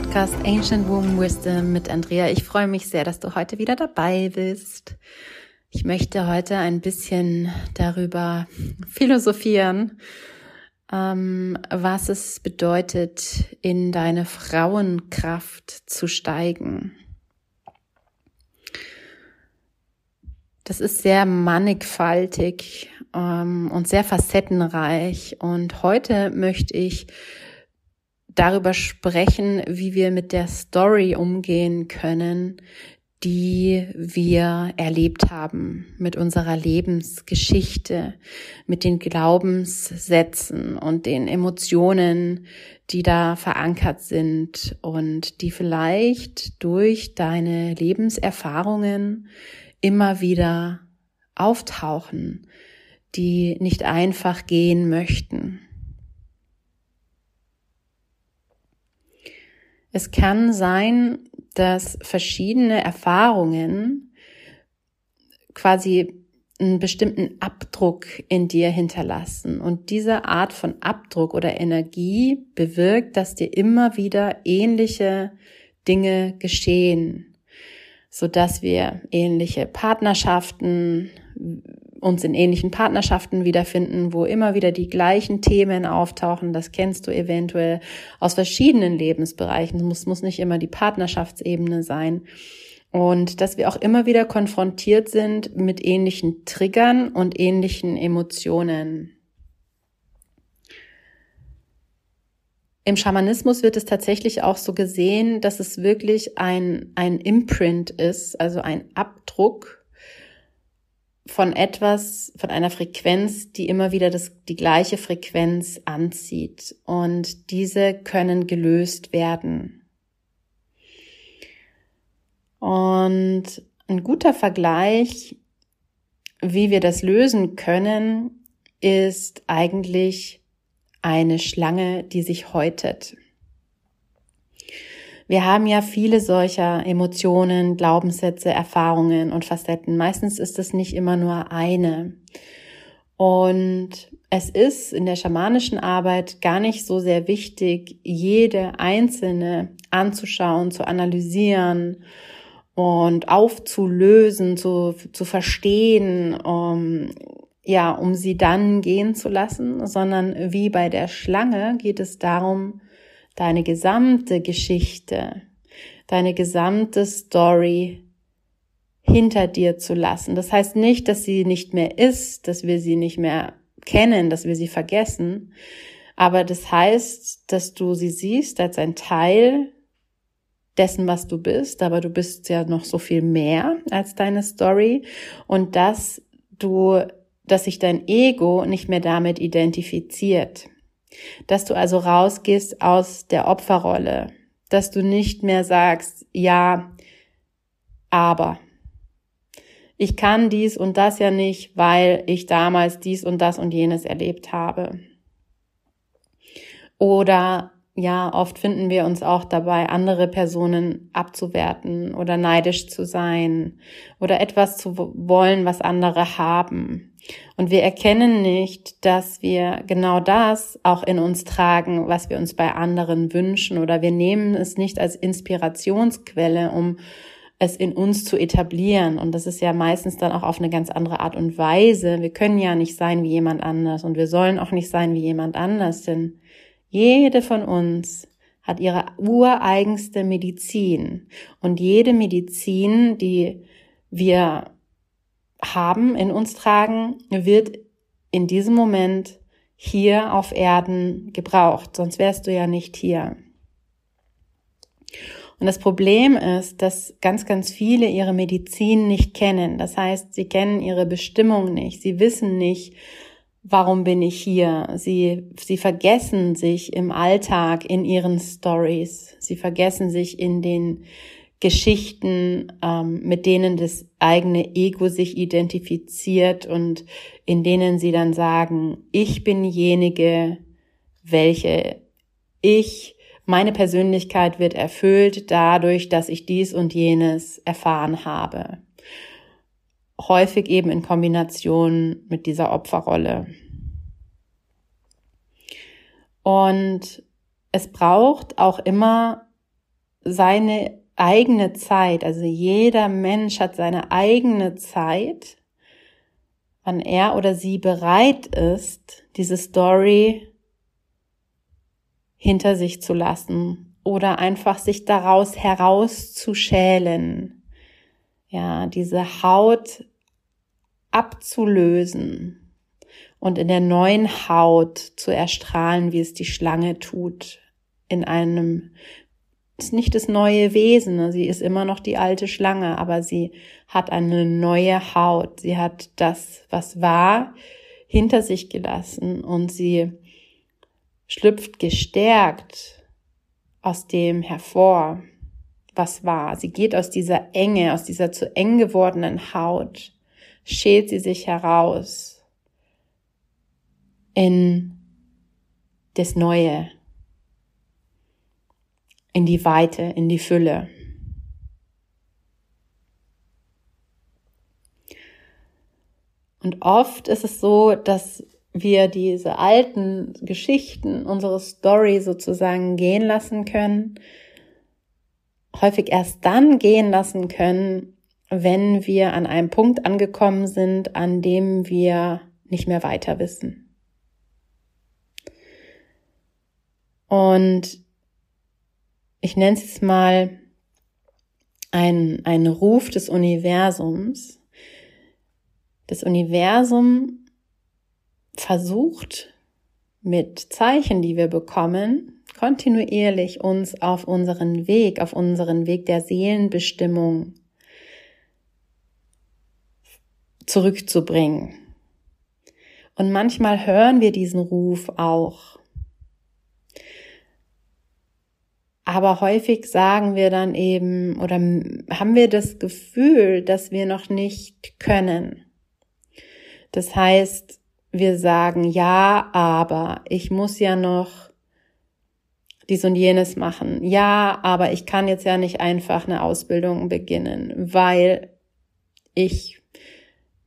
Podcast Ancient Womb Wisdom mit Andrea. Ich freue mich sehr, dass du heute wieder dabei bist. Ich möchte heute ein bisschen darüber philosophieren, ähm, was es bedeutet, in deine Frauenkraft zu steigen. Das ist sehr mannigfaltig ähm, und sehr facettenreich. Und heute möchte ich darüber sprechen, wie wir mit der Story umgehen können, die wir erlebt haben, mit unserer Lebensgeschichte, mit den Glaubenssätzen und den Emotionen, die da verankert sind und die vielleicht durch deine Lebenserfahrungen immer wieder auftauchen, die nicht einfach gehen möchten. Es kann sein, dass verschiedene Erfahrungen quasi einen bestimmten Abdruck in dir hinterlassen. Und diese Art von Abdruck oder Energie bewirkt, dass dir immer wieder ähnliche Dinge geschehen, so dass wir ähnliche Partnerschaften, uns in ähnlichen Partnerschaften wiederfinden, wo immer wieder die gleichen Themen auftauchen. Das kennst du eventuell aus verschiedenen Lebensbereichen. Es muss, muss nicht immer die Partnerschaftsebene sein. Und dass wir auch immer wieder konfrontiert sind mit ähnlichen Triggern und ähnlichen Emotionen. Im Schamanismus wird es tatsächlich auch so gesehen, dass es wirklich ein, ein Imprint ist, also ein Abdruck von etwas, von einer Frequenz, die immer wieder das, die gleiche Frequenz anzieht. Und diese können gelöst werden. Und ein guter Vergleich, wie wir das lösen können, ist eigentlich eine Schlange, die sich häutet. Wir haben ja viele solcher Emotionen, Glaubenssätze, Erfahrungen und Facetten. Meistens ist es nicht immer nur eine. Und es ist in der schamanischen Arbeit gar nicht so sehr wichtig, jede einzelne anzuschauen, zu analysieren und aufzulösen, zu, zu verstehen, um, ja, um sie dann gehen zu lassen, sondern wie bei der Schlange geht es darum, deine gesamte Geschichte, deine gesamte Story hinter dir zu lassen. Das heißt nicht, dass sie nicht mehr ist, dass wir sie nicht mehr kennen, dass wir sie vergessen, aber das heißt, dass du sie siehst als ein Teil dessen, was du bist, aber du bist ja noch so viel mehr als deine Story und dass du, dass sich dein Ego nicht mehr damit identifiziert. Dass du also rausgehst aus der Opferrolle, dass du nicht mehr sagst, ja, aber ich kann dies und das ja nicht, weil ich damals dies und das und jenes erlebt habe. Oder ja, oft finden wir uns auch dabei, andere Personen abzuwerten oder neidisch zu sein oder etwas zu wollen, was andere haben. Und wir erkennen nicht, dass wir genau das auch in uns tragen, was wir uns bei anderen wünschen oder wir nehmen es nicht als Inspirationsquelle, um es in uns zu etablieren. Und das ist ja meistens dann auch auf eine ganz andere Art und Weise. Wir können ja nicht sein wie jemand anders und wir sollen auch nicht sein wie jemand anders, denn jede von uns hat ihre ureigenste Medizin. Und jede Medizin, die wir haben, in uns tragen, wird in diesem Moment hier auf Erden gebraucht. Sonst wärst du ja nicht hier. Und das Problem ist, dass ganz, ganz viele ihre Medizin nicht kennen. Das heißt, sie kennen ihre Bestimmung nicht. Sie wissen nicht, warum bin ich hier? Sie, sie vergessen sich im Alltag in ihren Stories. Sie vergessen sich in den Geschichten, ähm, mit denen das eigene Ego sich identifiziert und in denen sie dann sagen, ich bin diejenige, welche ich, meine Persönlichkeit wird erfüllt dadurch, dass ich dies und jenes erfahren habe häufig eben in Kombination mit dieser Opferrolle. Und es braucht auch immer seine eigene Zeit, also jeder Mensch hat seine eigene Zeit, wann er oder sie bereit ist, diese Story hinter sich zu lassen oder einfach sich daraus herauszuschälen. Ja, diese Haut abzulösen und in der neuen Haut zu erstrahlen, wie es die Schlange tut, in einem ist nicht das neue Wesen, ne? sie ist immer noch die alte Schlange, aber sie hat eine neue Haut, sie hat das, was war, hinter sich gelassen und sie schlüpft gestärkt aus dem hervor, was war. Sie geht aus dieser Enge, aus dieser zu eng gewordenen Haut, schält sie sich heraus in das Neue, in die Weite, in die Fülle. Und oft ist es so, dass wir diese alten Geschichten, unsere Story sozusagen gehen lassen können, häufig erst dann gehen lassen können, wenn wir an einem Punkt angekommen sind, an dem wir nicht mehr weiter wissen. Und ich nenne es jetzt mal ein, ein Ruf des Universums. Das Universum versucht mit Zeichen, die wir bekommen, kontinuierlich uns auf unseren Weg, auf unseren Weg der Seelenbestimmung zurückzubringen. Und manchmal hören wir diesen Ruf auch Aber häufig sagen wir dann eben oder haben wir das Gefühl, dass wir noch nicht können. Das heißt, wir sagen, ja, aber ich muss ja noch dies und jenes machen. Ja, aber ich kann jetzt ja nicht einfach eine Ausbildung beginnen, weil ich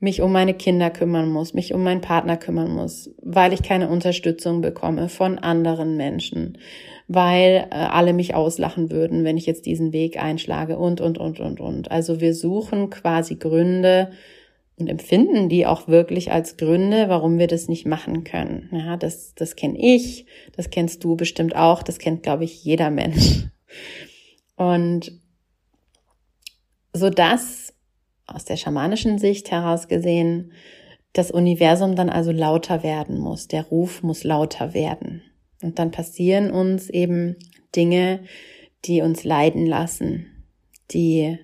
mich um meine Kinder kümmern muss, mich um meinen Partner kümmern muss, weil ich keine Unterstützung bekomme von anderen Menschen, weil äh, alle mich auslachen würden, wenn ich jetzt diesen Weg einschlage und, und, und, und, und. Also wir suchen quasi Gründe und empfinden die auch wirklich als Gründe, warum wir das nicht machen können. Ja, das, das kenne ich, das kennst du bestimmt auch, das kennt, glaube ich, jeder Mensch. Und so dass aus der schamanischen Sicht heraus gesehen, das Universum dann also lauter werden muss, der Ruf muss lauter werden. Und dann passieren uns eben Dinge, die uns leiden lassen, die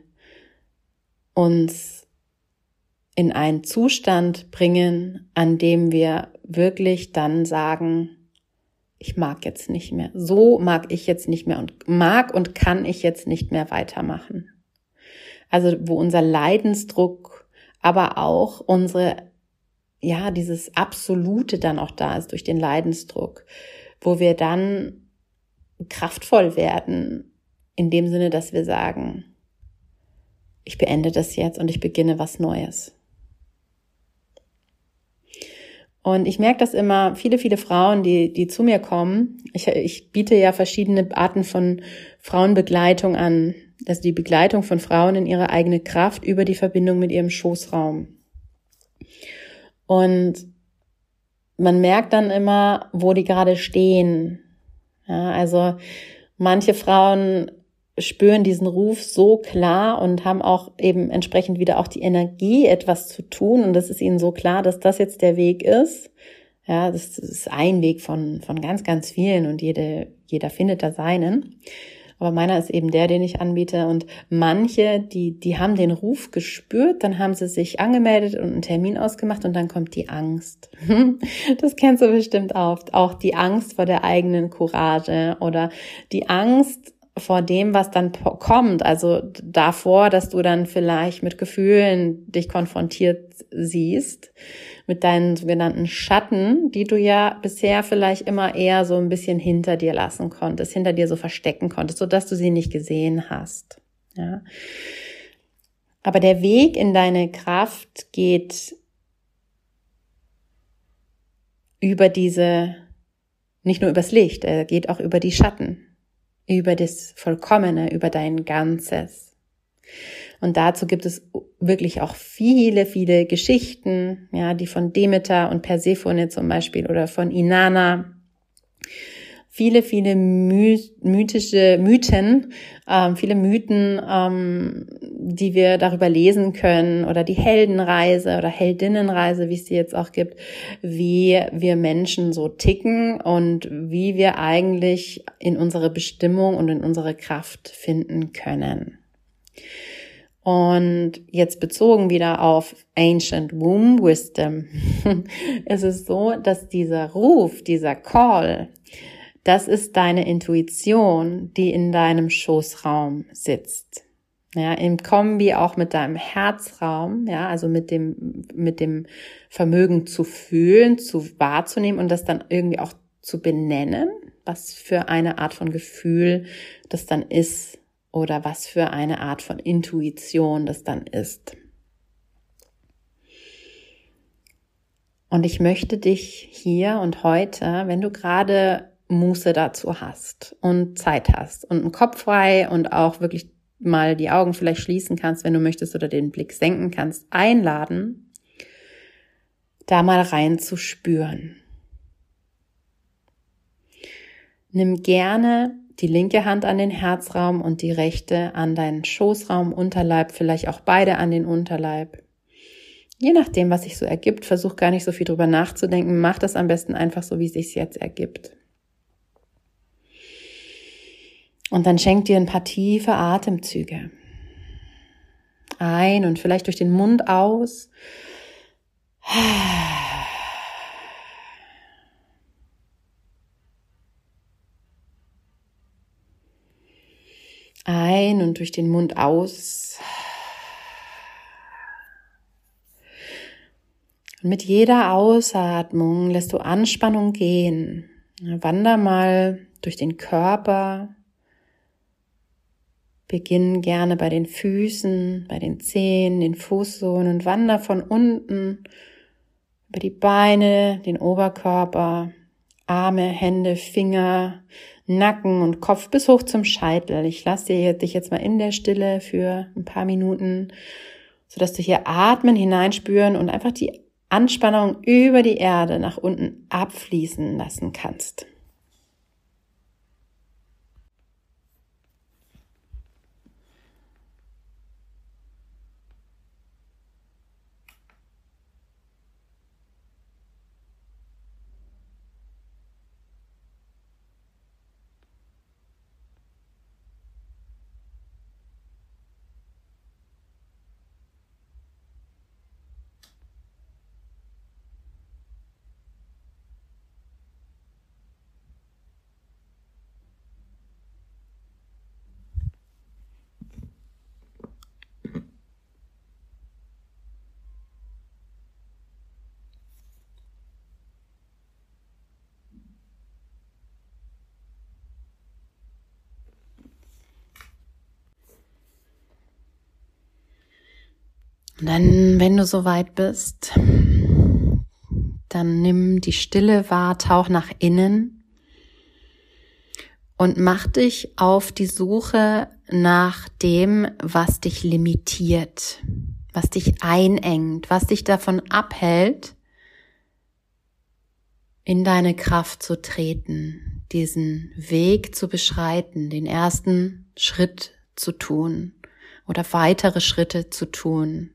uns in einen Zustand bringen, an dem wir wirklich dann sagen, ich mag jetzt nicht mehr. So mag ich jetzt nicht mehr und mag und kann ich jetzt nicht mehr weitermachen. Also wo unser Leidensdruck, aber auch unsere, ja, dieses Absolute dann auch da ist durch den Leidensdruck wo wir dann kraftvoll werden, in dem Sinne, dass wir sagen, ich beende das jetzt und ich beginne was Neues. Und ich merke das immer, viele, viele Frauen, die, die zu mir kommen, ich, ich biete ja verschiedene Arten von Frauenbegleitung an. Also die Begleitung von Frauen in ihre eigene Kraft über die Verbindung mit ihrem Schoßraum. Und man merkt dann immer, wo die gerade stehen. Ja, also manche Frauen spüren diesen Ruf so klar und haben auch eben entsprechend wieder auch die Energie, etwas zu tun. Und das ist ihnen so klar, dass das jetzt der Weg ist. Ja, das ist ein Weg von, von ganz, ganz vielen und jede, jeder findet da seinen. Aber meiner ist eben der, den ich anbiete. Und manche, die, die haben den Ruf gespürt, dann haben sie sich angemeldet und einen Termin ausgemacht und dann kommt die Angst. Das kennst du bestimmt oft. Auch die Angst vor der eigenen Courage oder die Angst vor dem, was dann kommt. Also davor, dass du dann vielleicht mit Gefühlen dich konfrontiert siehst mit deinen sogenannten Schatten, die du ja bisher vielleicht immer eher so ein bisschen hinter dir lassen konntest, hinter dir so verstecken konntest, so dass du sie nicht gesehen hast. Ja. Aber der Weg in deine Kraft geht über diese, nicht nur übers Licht, er geht auch über die Schatten. Über das Vollkommene, über dein Ganzes. Und dazu gibt es wirklich auch viele, viele Geschichten, ja, die von Demeter und Persephone zum Beispiel oder von Inanna viele, viele mythische Mythen, ähm, viele Mythen, ähm, die wir darüber lesen können oder die Heldenreise oder Heldinnenreise, wie es sie jetzt auch gibt, wie wir Menschen so ticken und wie wir eigentlich in unsere Bestimmung und in unsere Kraft finden können. Und jetzt bezogen wieder auf Ancient Womb Wisdom, es ist so, dass dieser Ruf, dieser Call, das ist deine Intuition, die in deinem Schoßraum sitzt. Ja, im Kombi auch mit deinem Herzraum, ja, also mit dem, mit dem Vermögen zu fühlen, zu wahrzunehmen und das dann irgendwie auch zu benennen, was für eine Art von Gefühl das dann ist oder was für eine Art von Intuition das dann ist. Und ich möchte dich hier und heute, wenn du gerade Muße dazu hast und Zeit hast und einen Kopf frei und auch wirklich mal die Augen vielleicht schließen kannst, wenn du möchtest, oder den Blick senken kannst, einladen, da mal rein zu spüren. Nimm gerne die linke Hand an den Herzraum und die rechte an deinen Schoßraum, Unterleib, vielleicht auch beide an den Unterleib. Je nachdem, was sich so ergibt, versuch gar nicht so viel drüber nachzudenken, mach das am besten einfach so, wie es sich jetzt ergibt. Und dann schenk dir ein paar tiefe Atemzüge. Ein und vielleicht durch den Mund aus. Ein und durch den Mund aus. Und mit jeder Ausatmung lässt du Anspannung gehen. Wander mal durch den Körper, Beginn gerne bei den Füßen, bei den Zehen, den Fußsohlen und wander von unten über die Beine, den Oberkörper, Arme, Hände, Finger, Nacken und Kopf bis hoch zum Scheitel. Ich lasse dich jetzt mal in der Stille für ein paar Minuten, sodass du hier atmen, hineinspüren und einfach die Anspannung über die Erde nach unten abfließen lassen kannst. Und dann, wenn du soweit bist, dann nimm die Stille wahr, tauch nach innen und mach dich auf die Suche nach dem, was dich limitiert, was dich einengt, was dich davon abhält, in deine Kraft zu treten, diesen Weg zu beschreiten, den ersten Schritt zu tun oder weitere Schritte zu tun.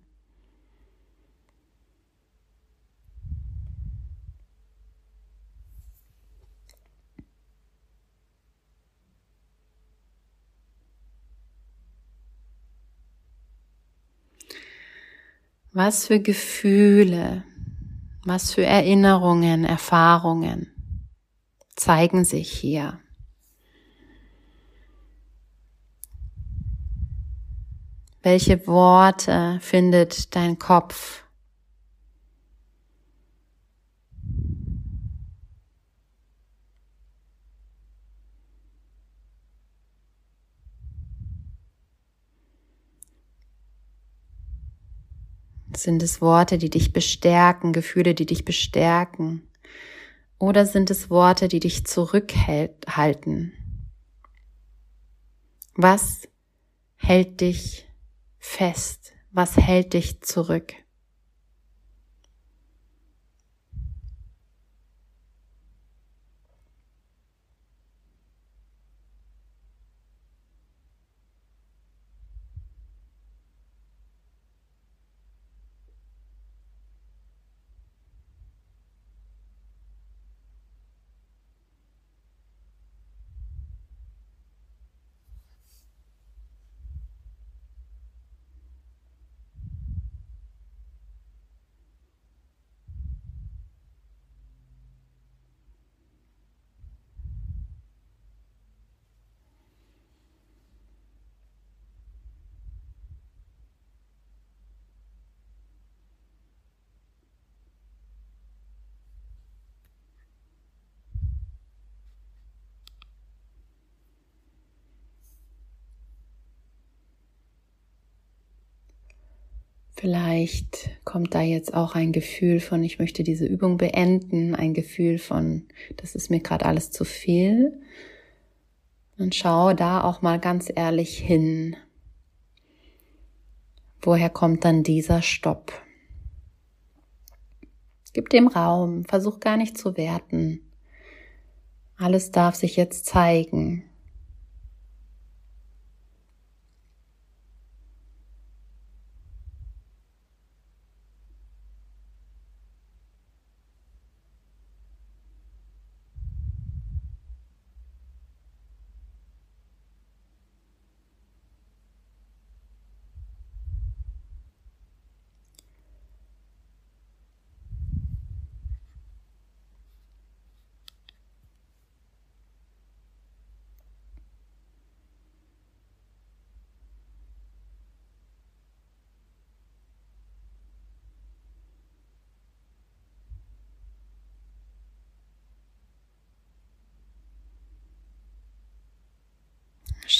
Was für Gefühle, was für Erinnerungen, Erfahrungen zeigen sich hier. Welche Worte findet dein Kopf Sind es Worte, die dich bestärken, Gefühle, die dich bestärken? Oder sind es Worte, die dich zurückhalten? Was hält dich fest? Was hält dich zurück? Vielleicht kommt da jetzt auch ein Gefühl von, ich möchte diese Übung beenden, ein Gefühl von, das ist mir gerade alles zu viel. Und schau da auch mal ganz ehrlich hin. Woher kommt dann dieser Stopp? Gib dem Raum, versuch gar nicht zu werten. Alles darf sich jetzt zeigen.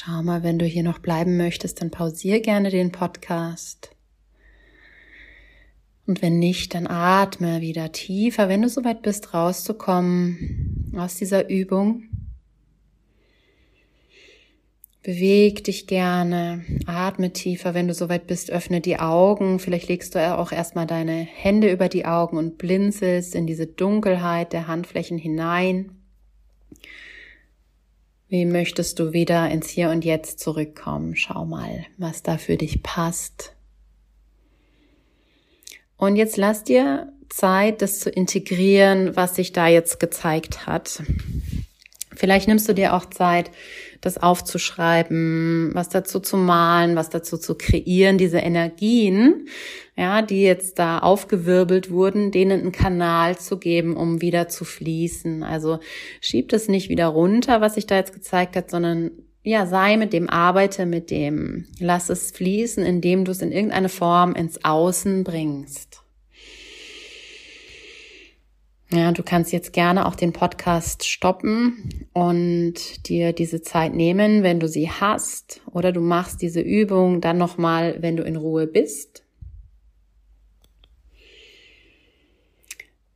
Schau mal, wenn du hier noch bleiben möchtest, dann pausier gerne den Podcast. Und wenn nicht, dann atme wieder tiefer, wenn du soweit bist, rauszukommen aus dieser Übung. Beweg dich gerne, atme tiefer, wenn du soweit bist, öffne die Augen. Vielleicht legst du auch erstmal deine Hände über die Augen und blinzelst in diese Dunkelheit der Handflächen hinein. Wie möchtest du wieder ins Hier und Jetzt zurückkommen? Schau mal, was da für dich passt. Und jetzt lass dir Zeit, das zu integrieren, was sich da jetzt gezeigt hat. Vielleicht nimmst du dir auch Zeit, das aufzuschreiben, was dazu zu malen, was dazu zu kreieren, diese Energien, ja, die jetzt da aufgewirbelt wurden, denen einen Kanal zu geben, um wieder zu fließen. Also schieb es nicht wieder runter, was sich da jetzt gezeigt hat, sondern ja, sei mit dem, arbeite mit dem, lass es fließen, indem du es in irgendeine Form ins Außen bringst. Ja, du kannst jetzt gerne auch den Podcast stoppen und dir diese Zeit nehmen, wenn du sie hast, oder du machst diese Übung dann nochmal, wenn du in Ruhe bist.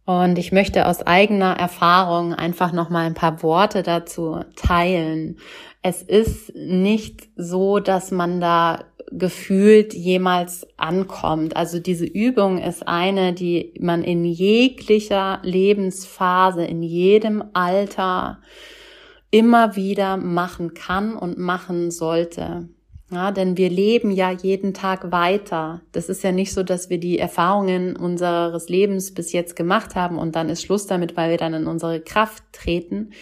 Und ich möchte aus eigener Erfahrung einfach nochmal ein paar Worte dazu teilen. Es ist nicht so, dass man da gefühlt jemals ankommt. Also diese Übung ist eine, die man in jeglicher Lebensphase, in jedem Alter immer wieder machen kann und machen sollte. Ja, denn wir leben ja jeden Tag weiter. Das ist ja nicht so, dass wir die Erfahrungen unseres Lebens bis jetzt gemacht haben und dann ist Schluss damit, weil wir dann in unsere Kraft treten,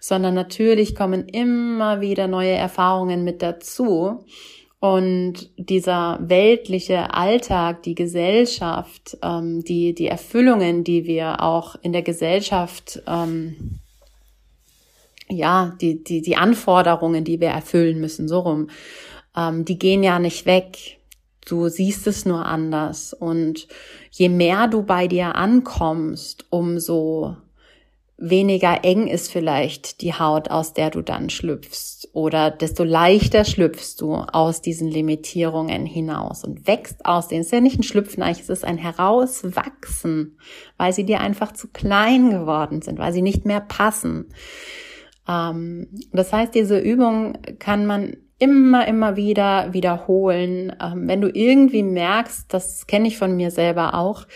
sondern natürlich kommen immer wieder neue Erfahrungen mit dazu. Und dieser weltliche Alltag, die Gesellschaft, ähm, die, die Erfüllungen, die wir auch in der Gesellschaft, ähm, ja, die, die, die Anforderungen, die wir erfüllen müssen, so rum, ähm, die gehen ja nicht weg. Du siehst es nur anders. Und je mehr du bei dir ankommst, umso weniger eng ist vielleicht die Haut, aus der du dann schlüpfst oder desto leichter schlüpfst du aus diesen Limitierungen hinaus und wächst aus denen. Es ist ja nicht ein Schlüpfen, eigentlich es ist ein Herauswachsen, weil sie dir einfach zu klein geworden sind, weil sie nicht mehr passen. Ähm, das heißt, diese Übung kann man immer, immer wieder wiederholen. Ähm, wenn du irgendwie merkst, das kenne ich von mir selber auch,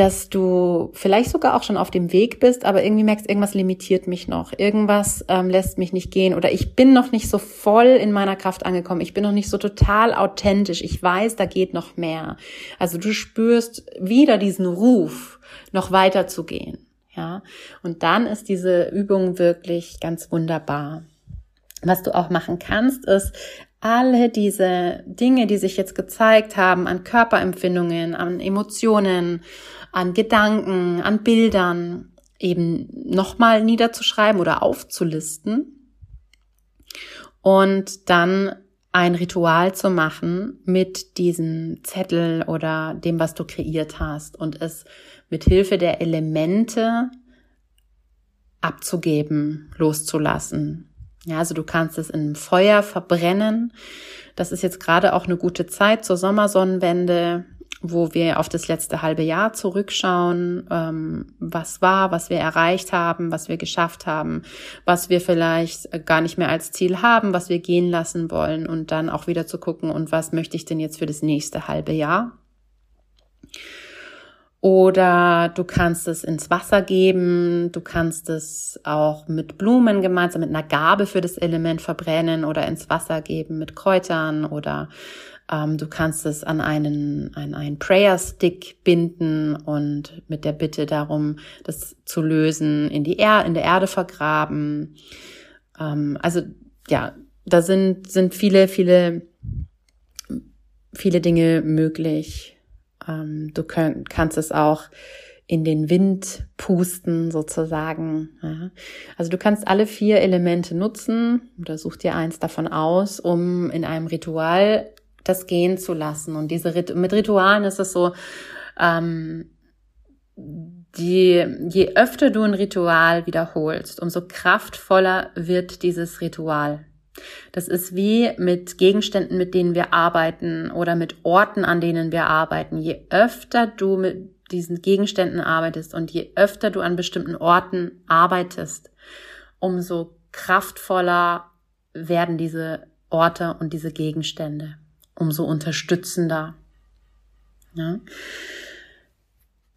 dass du vielleicht sogar auch schon auf dem Weg bist, aber irgendwie merkst, irgendwas limitiert mich noch, irgendwas ähm, lässt mich nicht gehen oder ich bin noch nicht so voll in meiner Kraft angekommen, ich bin noch nicht so total authentisch, ich weiß, da geht noch mehr. Also du spürst wieder diesen Ruf, noch weiter zu gehen. Ja, und dann ist diese Übung wirklich ganz wunderbar. Was du auch machen kannst, ist alle diese Dinge, die sich jetzt gezeigt haben an Körperempfindungen, an Emotionen, an Gedanken, an Bildern, eben nochmal niederzuschreiben oder aufzulisten und dann ein Ritual zu machen mit diesem Zettel oder dem, was du kreiert hast und es mit Hilfe der Elemente abzugeben, loszulassen. Ja, also du kannst es in Feuer verbrennen. Das ist jetzt gerade auch eine gute Zeit zur Sommersonnenwende, wo wir auf das letzte halbe Jahr zurückschauen, ähm, was war, was wir erreicht haben, was wir geschafft haben, was wir vielleicht gar nicht mehr als Ziel haben, was wir gehen lassen wollen und dann auch wieder zu gucken, und was möchte ich denn jetzt für das nächste halbe Jahr. Oder du kannst es ins Wasser geben, du kannst es auch mit Blumen gemeinsam mit einer Gabe für das Element verbrennen oder ins Wasser geben mit Kräutern oder du kannst es an einen, an einen Prayer Stick binden und mit der Bitte darum, das zu lösen, in die er in der Erde vergraben. Ähm, also ja, da sind, sind viele, viele, viele Dinge möglich. Ähm, du könnt, kannst es auch in den Wind pusten sozusagen. Ja. Also du kannst alle vier Elemente nutzen oder such dir eins davon aus, um in einem Ritual das gehen zu lassen. Und diese Rit mit Ritualen ist es so, ähm, die, je öfter du ein Ritual wiederholst, umso kraftvoller wird dieses Ritual. Das ist wie mit Gegenständen, mit denen wir arbeiten oder mit Orten, an denen wir arbeiten. Je öfter du mit diesen Gegenständen arbeitest und je öfter du an bestimmten Orten arbeitest, umso kraftvoller werden diese Orte und diese Gegenstände umso unterstützender. Ja.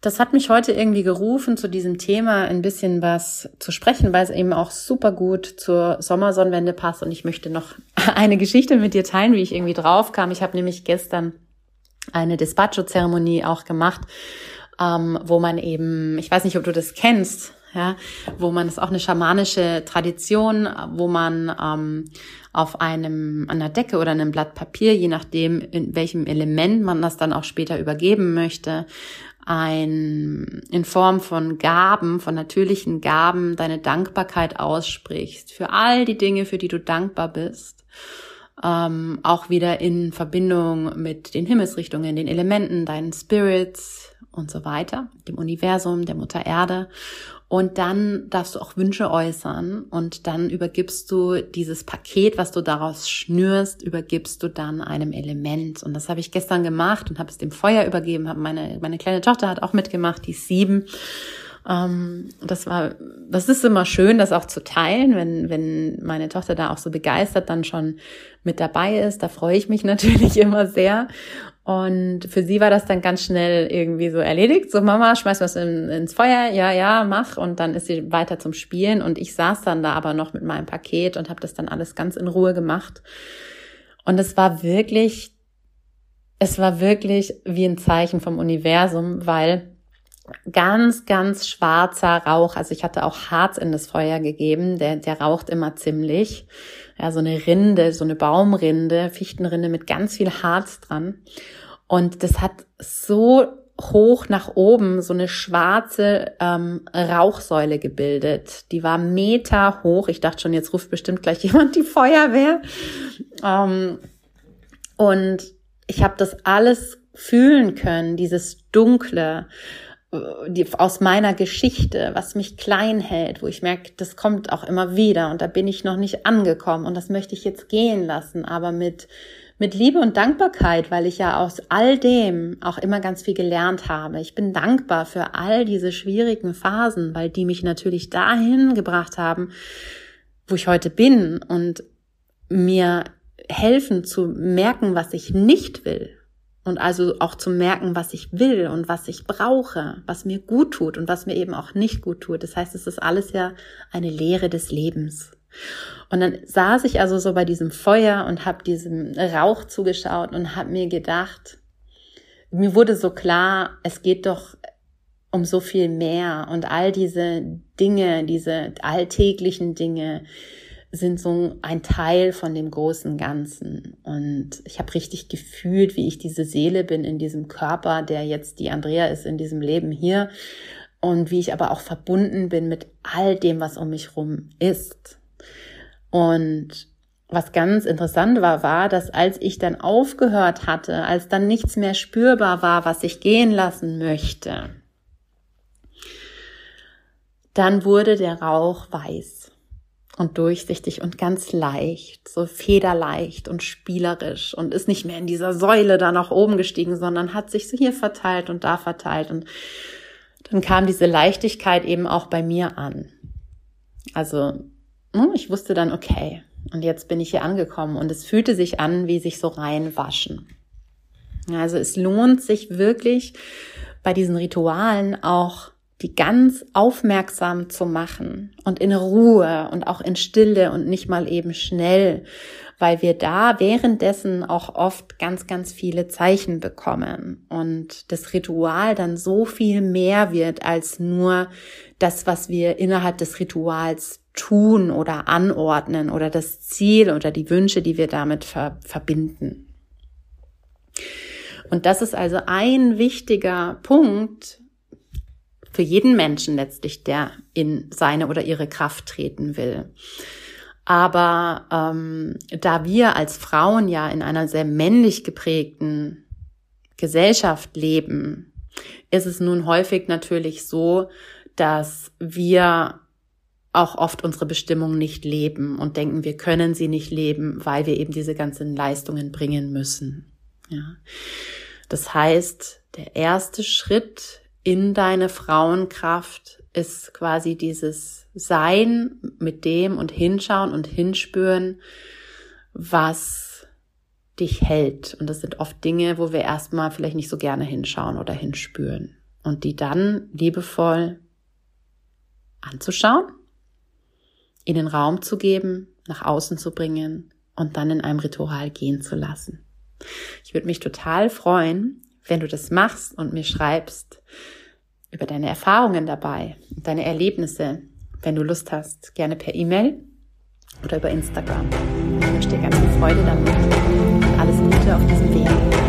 Das hat mich heute irgendwie gerufen, zu diesem Thema ein bisschen was zu sprechen, weil es eben auch super gut zur Sommersonnenwende passt. Und ich möchte noch eine Geschichte mit dir teilen, wie ich irgendwie drauf kam. Ich habe nämlich gestern eine Despacho-Zeremonie auch gemacht, ähm, wo man eben, ich weiß nicht, ob du das kennst, ja, wo man das ist auch eine schamanische Tradition, wo man ähm, auf einem an der Decke oder einem Blatt Papier, je nachdem in welchem Element man das dann auch später übergeben möchte, ein in Form von Gaben, von natürlichen Gaben deine Dankbarkeit aussprichst für all die Dinge, für die du dankbar bist. Ähm, auch wieder in Verbindung mit den Himmelsrichtungen, den Elementen, deinen Spirits und so weiter, dem Universum, der Mutter Erde. Und dann darfst du auch Wünsche äußern und dann übergibst du dieses Paket, was du daraus schnürst, übergibst du dann einem Element. Und das habe ich gestern gemacht und habe es dem Feuer übergeben. Habe meine meine kleine Tochter hat auch mitgemacht, die ist sieben. Ähm, das war, das ist immer schön, das auch zu teilen, wenn wenn meine Tochter da auch so begeistert dann schon mit dabei ist. Da freue ich mich natürlich immer sehr. Und für sie war das dann ganz schnell irgendwie so erledigt. So, Mama, schmeiß was in, ins Feuer, ja, ja, mach. Und dann ist sie weiter zum Spielen. Und ich saß dann da aber noch mit meinem Paket und habe das dann alles ganz in Ruhe gemacht. Und es war wirklich, es war wirklich wie ein Zeichen vom Universum, weil ganz, ganz schwarzer Rauch, also ich hatte auch Harz in das Feuer gegeben, der, der raucht immer ziemlich. Ja, so eine Rinde, so eine Baumrinde, Fichtenrinde mit ganz viel Harz dran. Und das hat so hoch nach oben so eine schwarze ähm, Rauchsäule gebildet. Die war Meter hoch. Ich dachte schon, jetzt ruft bestimmt gleich jemand die Feuerwehr. Ähm, und ich habe das alles fühlen können, dieses Dunkle die, aus meiner Geschichte, was mich klein hält, wo ich merke, das kommt auch immer wieder und da bin ich noch nicht angekommen und das möchte ich jetzt gehen lassen, aber mit, mit Liebe und Dankbarkeit, weil ich ja aus all dem auch immer ganz viel gelernt habe. Ich bin dankbar für all diese schwierigen Phasen, weil die mich natürlich dahin gebracht haben, wo ich heute bin und mir helfen zu merken, was ich nicht will. Und also auch zu merken, was ich will und was ich brauche, was mir gut tut und was mir eben auch nicht gut tut. Das heißt, es ist alles ja eine Lehre des Lebens. Und dann saß ich also so bei diesem Feuer und habe diesem Rauch zugeschaut und habe mir gedacht, mir wurde so klar, es geht doch um so viel mehr und all diese Dinge, diese alltäglichen Dinge, sind so ein Teil von dem großen Ganzen. Und ich habe richtig gefühlt, wie ich diese Seele bin in diesem Körper, der jetzt die Andrea ist in diesem Leben hier. Und wie ich aber auch verbunden bin mit all dem, was um mich rum ist. Und was ganz interessant war, war, dass als ich dann aufgehört hatte, als dann nichts mehr spürbar war, was ich gehen lassen möchte, dann wurde der Rauch weiß und durchsichtig und ganz leicht, so federleicht und spielerisch und ist nicht mehr in dieser Säule da nach oben gestiegen, sondern hat sich so hier verteilt und da verteilt und dann kam diese Leichtigkeit eben auch bei mir an. Also hm, ich wusste dann, okay, und jetzt bin ich hier angekommen und es fühlte sich an, wie sich so reinwaschen. Also es lohnt sich wirklich bei diesen Ritualen auch die ganz aufmerksam zu machen und in Ruhe und auch in Stille und nicht mal eben schnell, weil wir da währenddessen auch oft ganz, ganz viele Zeichen bekommen und das Ritual dann so viel mehr wird als nur das, was wir innerhalb des Rituals tun oder anordnen oder das Ziel oder die Wünsche, die wir damit ver verbinden. Und das ist also ein wichtiger Punkt, für jeden Menschen letztlich, der in seine oder ihre Kraft treten will. Aber ähm, da wir als Frauen ja in einer sehr männlich geprägten Gesellschaft leben, ist es nun häufig natürlich so, dass wir auch oft unsere Bestimmung nicht leben und denken, wir können sie nicht leben, weil wir eben diese ganzen Leistungen bringen müssen. Ja. Das heißt, der erste Schritt in deine Frauenkraft ist quasi dieses Sein mit dem und hinschauen und hinspüren, was dich hält. Und das sind oft Dinge, wo wir erstmal vielleicht nicht so gerne hinschauen oder hinspüren. Und die dann liebevoll anzuschauen, in den Raum zu geben, nach außen zu bringen und dann in einem Ritual gehen zu lassen. Ich würde mich total freuen, wenn du das machst und mir schreibst über deine Erfahrungen dabei, deine Erlebnisse, wenn du Lust hast, gerne per E-Mail oder über Instagram. Ich wünsche dir ganz viel Freude damit. Alles Gute auf diesem Weg.